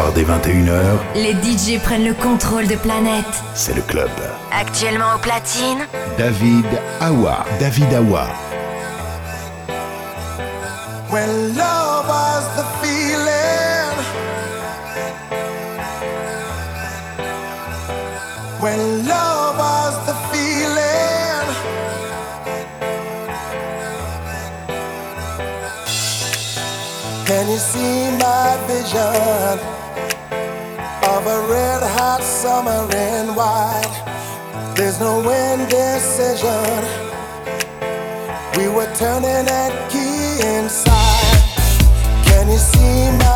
soir dès 21h, les DJ prennent le contrôle de planète. C'est le club. Actuellement au platine, David Awa. David Awa. When love was the feeling. When love was the feeling. Can you see my vision? a red hot summer and wide. There's no indecision. We were turning that key inside. Can you see my?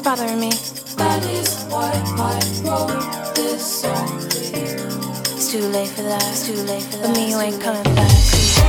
You're bothering me. That is why I wrote this song. It's too late for that. It's too late for that. But me, you ain't coming back.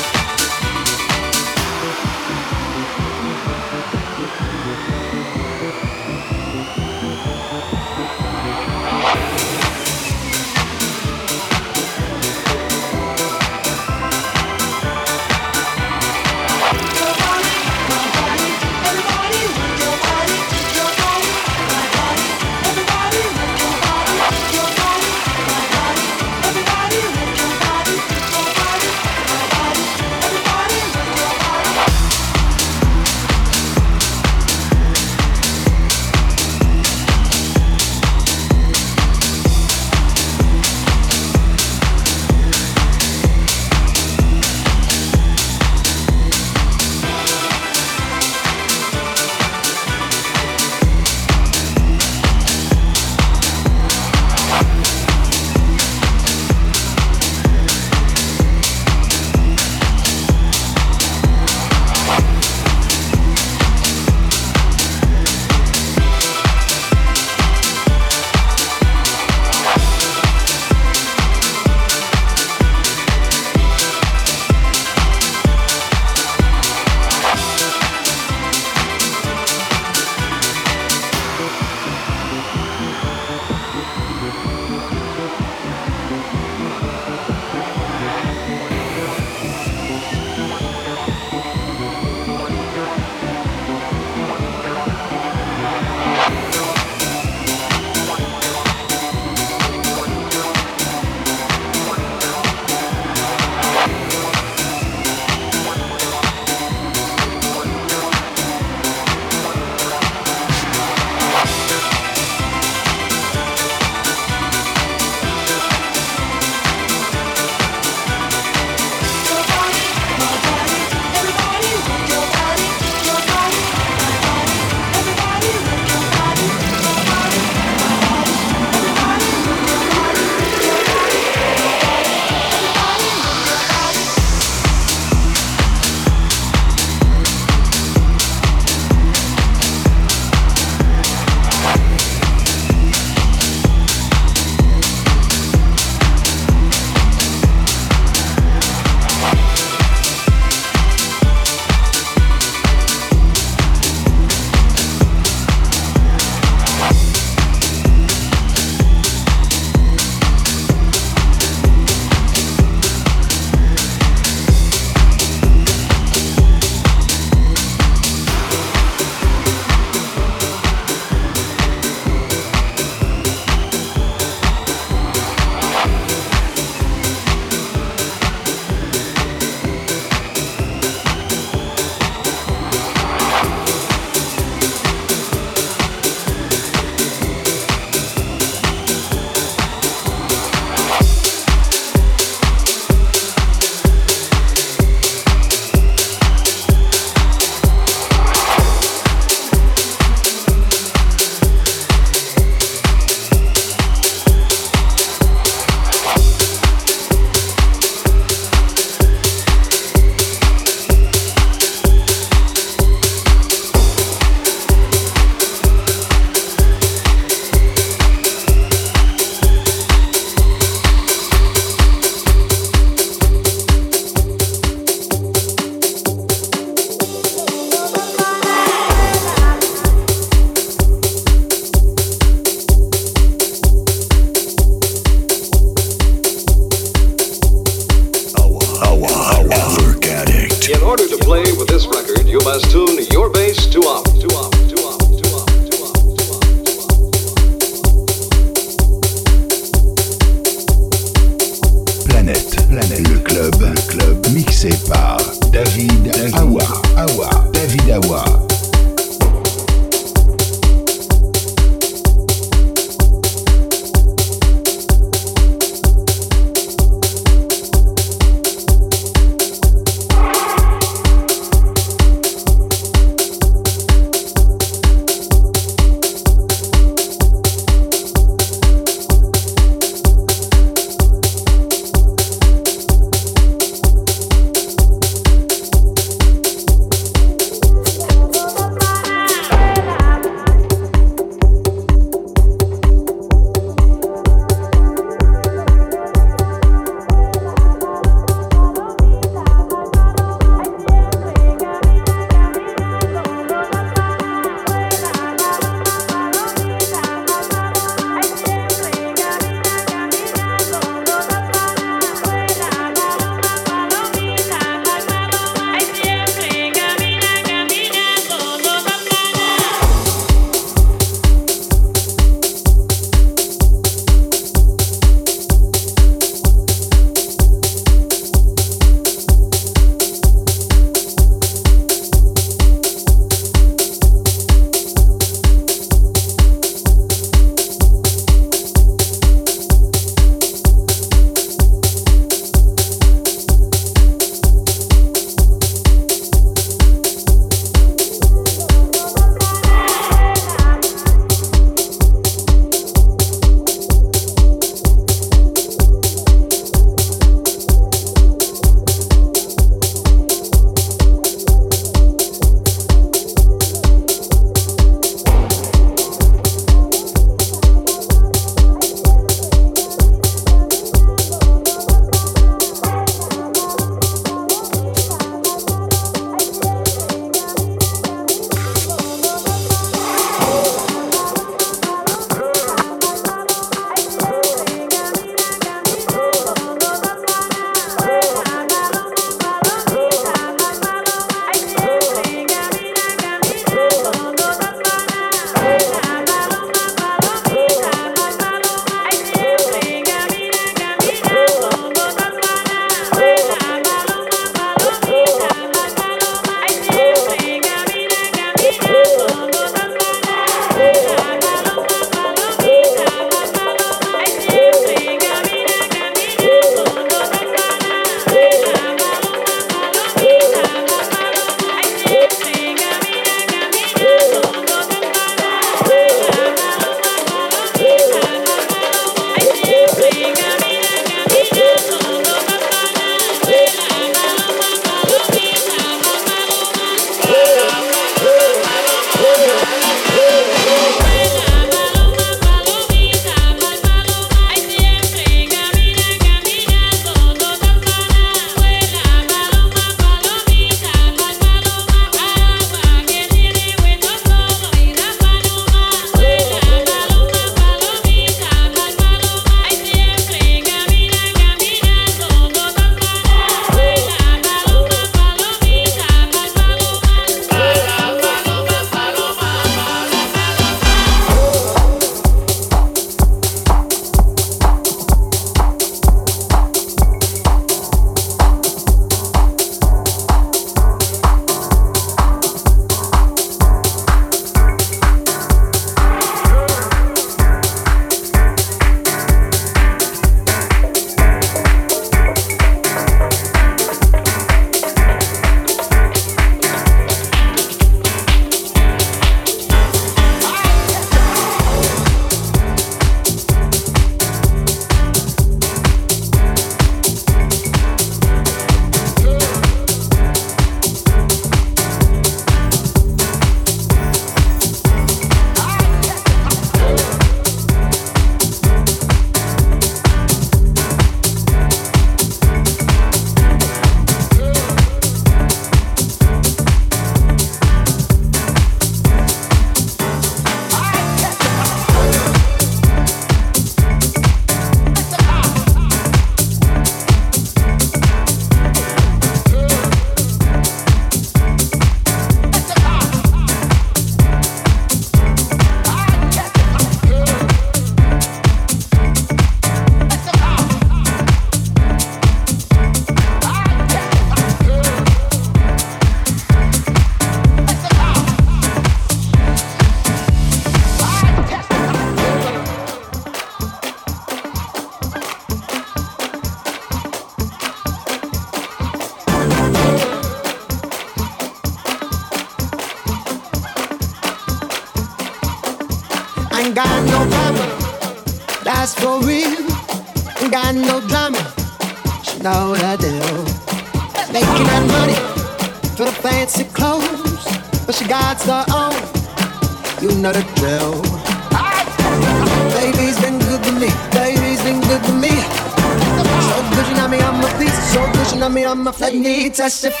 testify.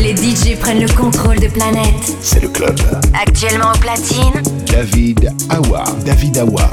les DJ prennent le contrôle de planète. C'est le club. Actuellement au platine, David Awa. David Awa.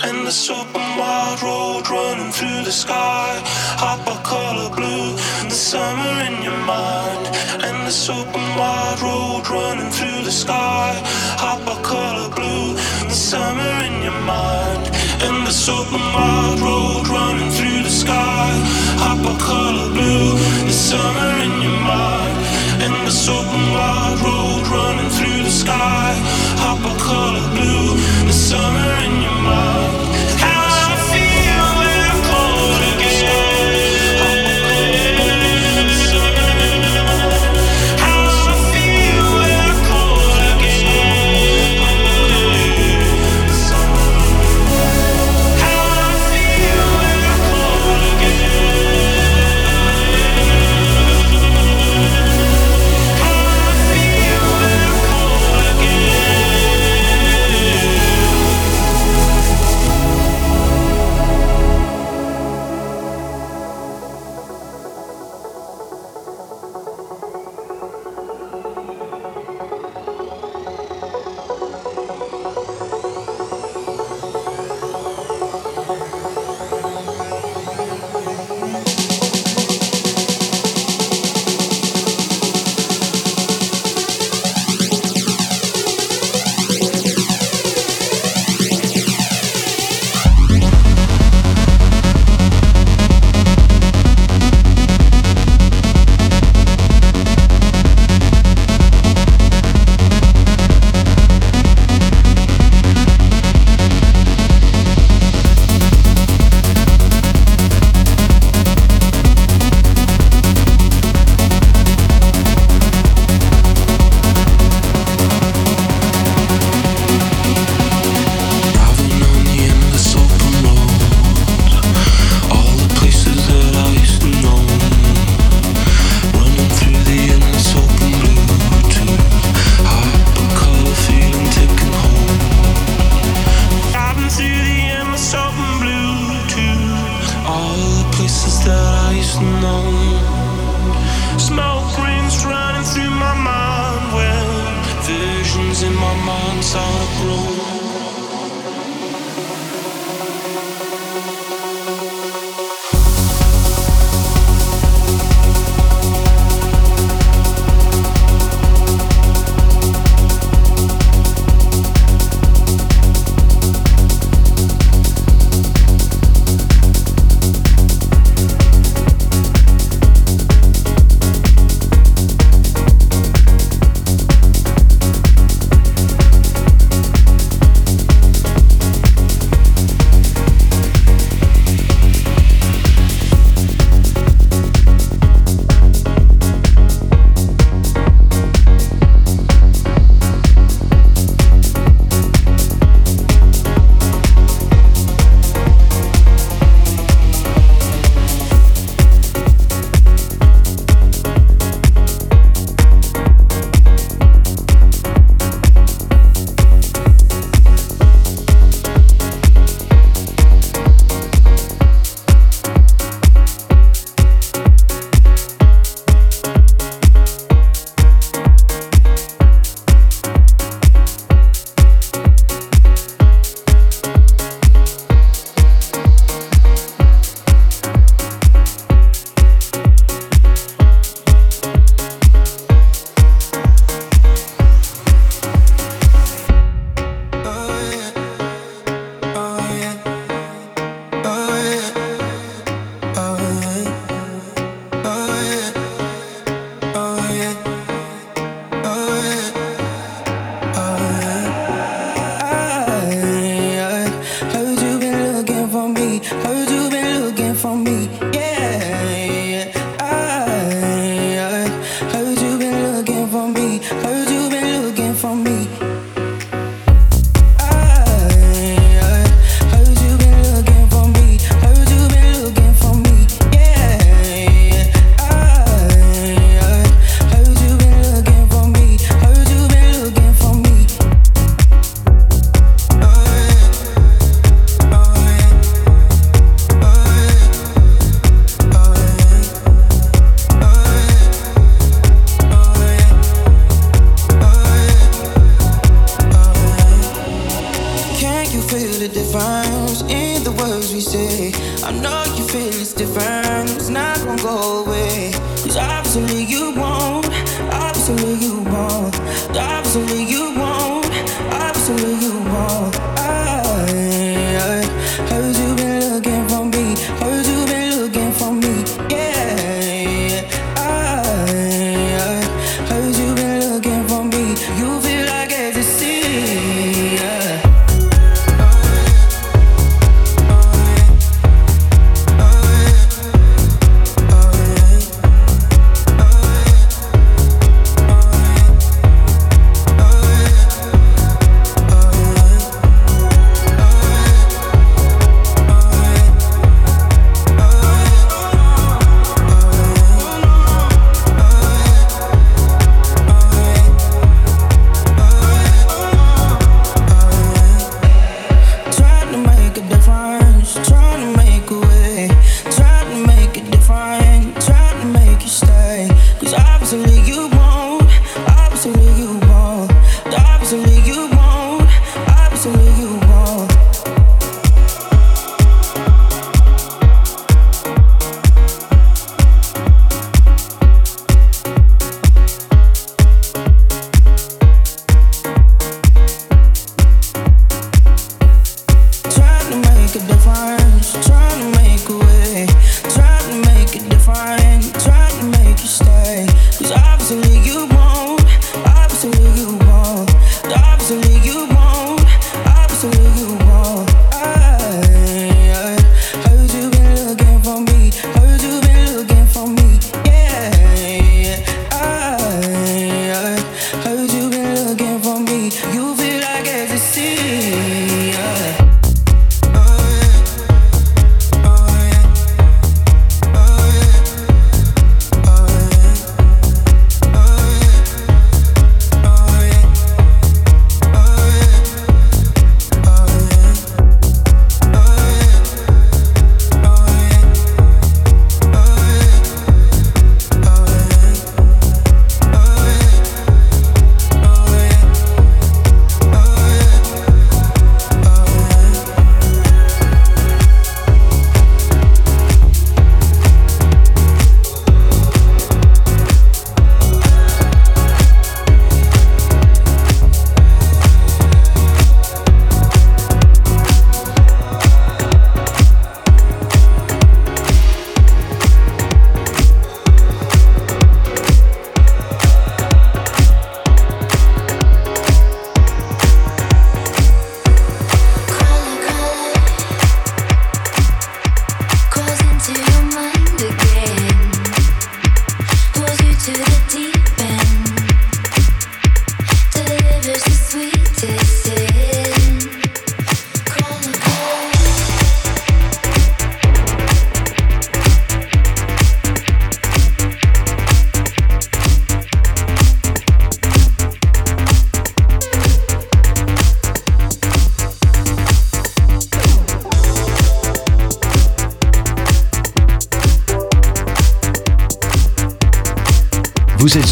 And this open wide road running through the sky. Hot color blue, the summer in your mind. And this open wide road running through the sky. Hot color blue, the summer in your mind. And this open wide road running through the sky. Hot color blue, the summer in your mind. And this open wide road running through the sky. Hot color blue, the summer in your mind.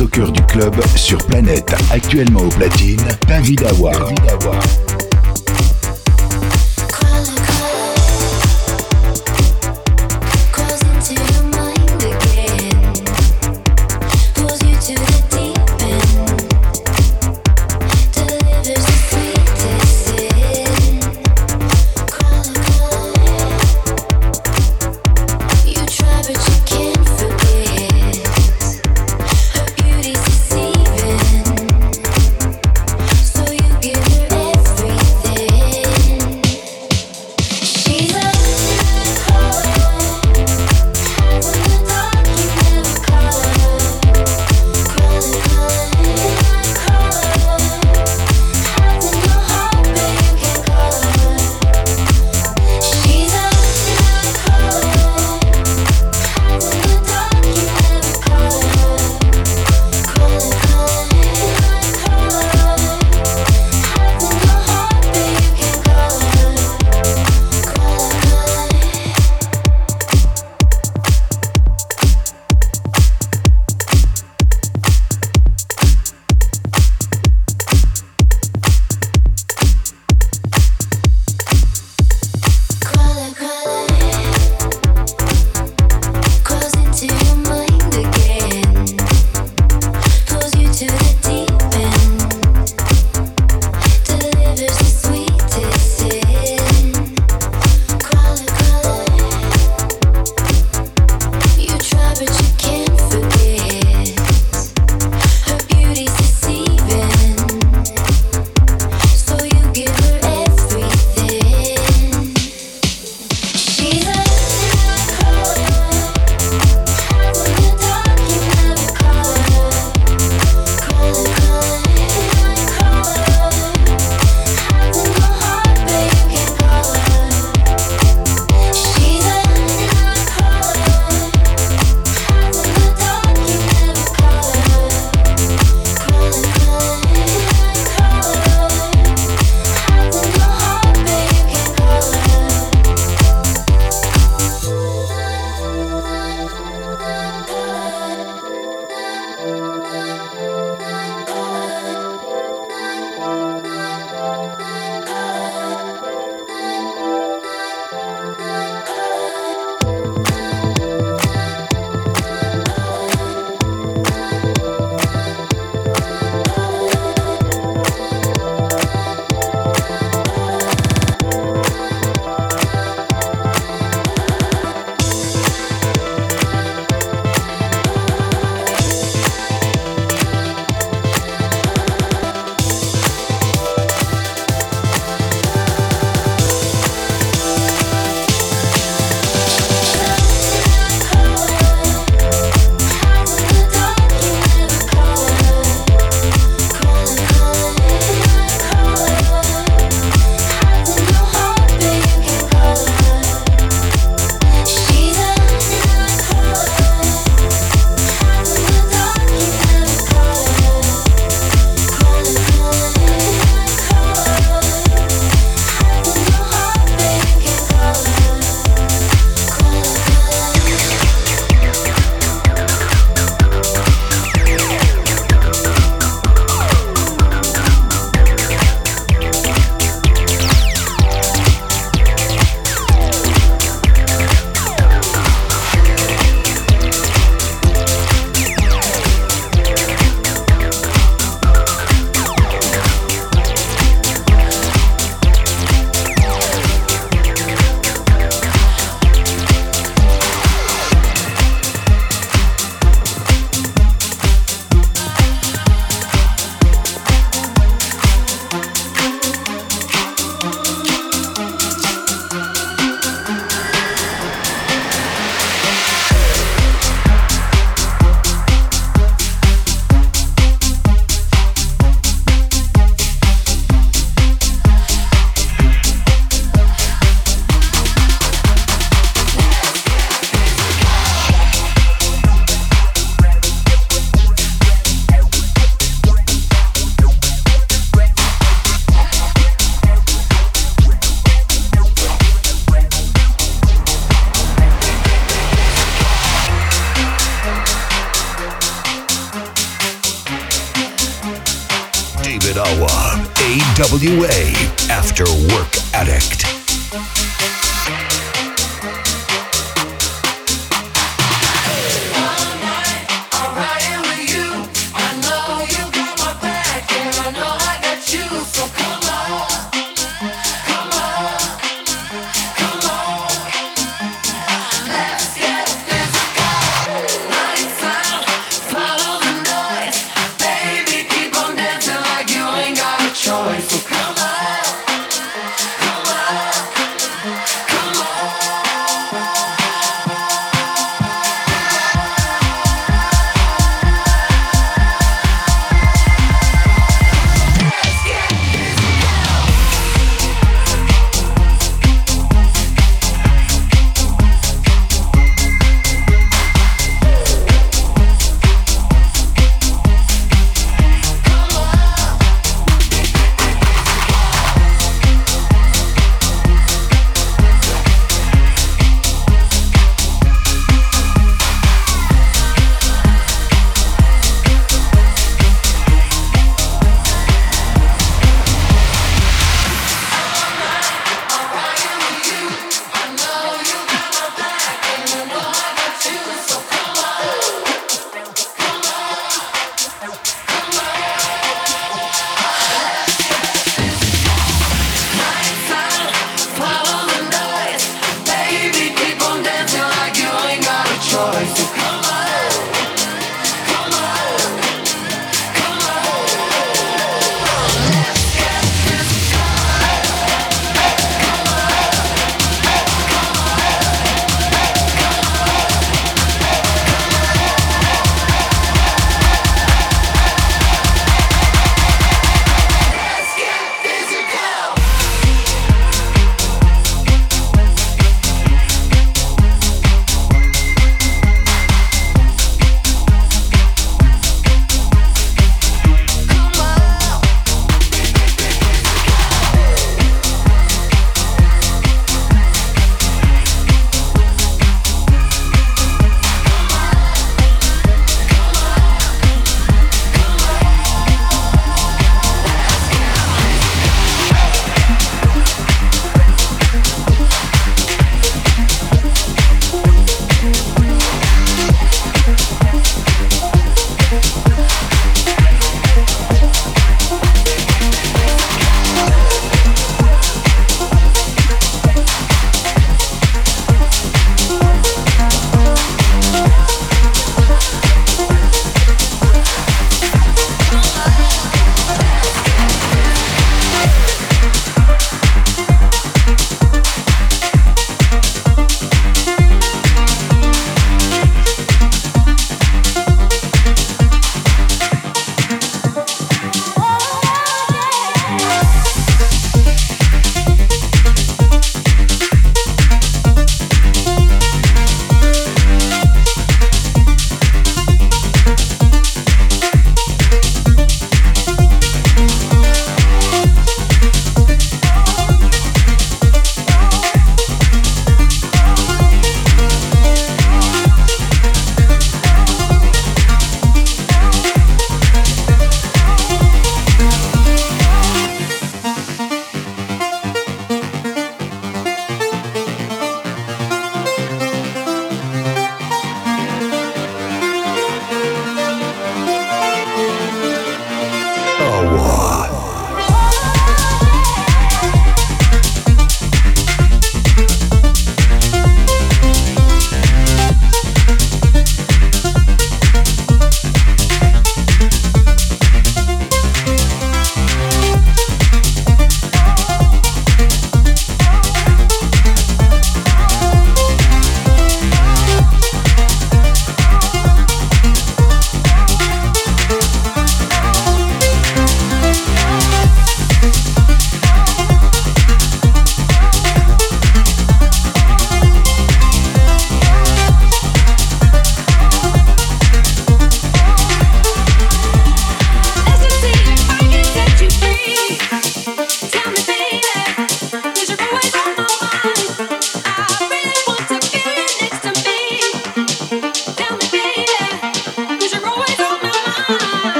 Au cœur du club sur Planète, actuellement au platine, David Awa.